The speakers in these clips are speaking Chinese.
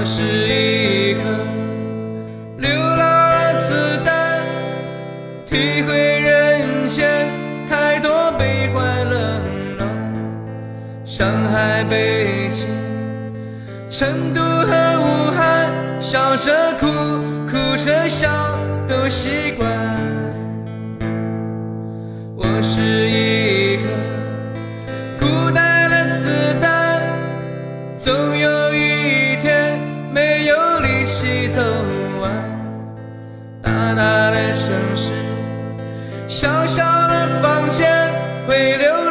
我是一颗流浪的子弹体会人间太多悲欢冷暖上海北京成都和武汉笑着哭哭着笑都习惯我是一颗孤单的子弹总城市，小小的房间，会流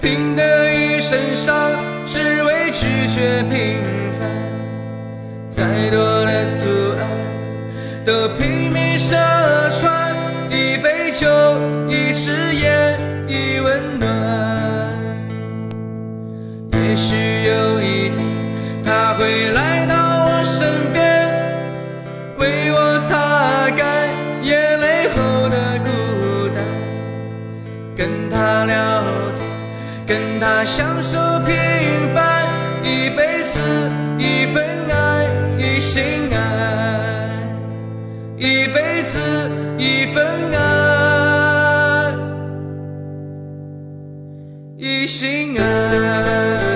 拼得一身伤，只为拒绝平凡。再多的阻碍，都拼命射穿。一杯酒，一支烟，一温暖。也许有一天，他会来到我身边。为我擦干眼泪后的孤单，跟他聊天，跟他享受平凡，一辈子一份爱，一心爱，一辈子一份爱，一心爱。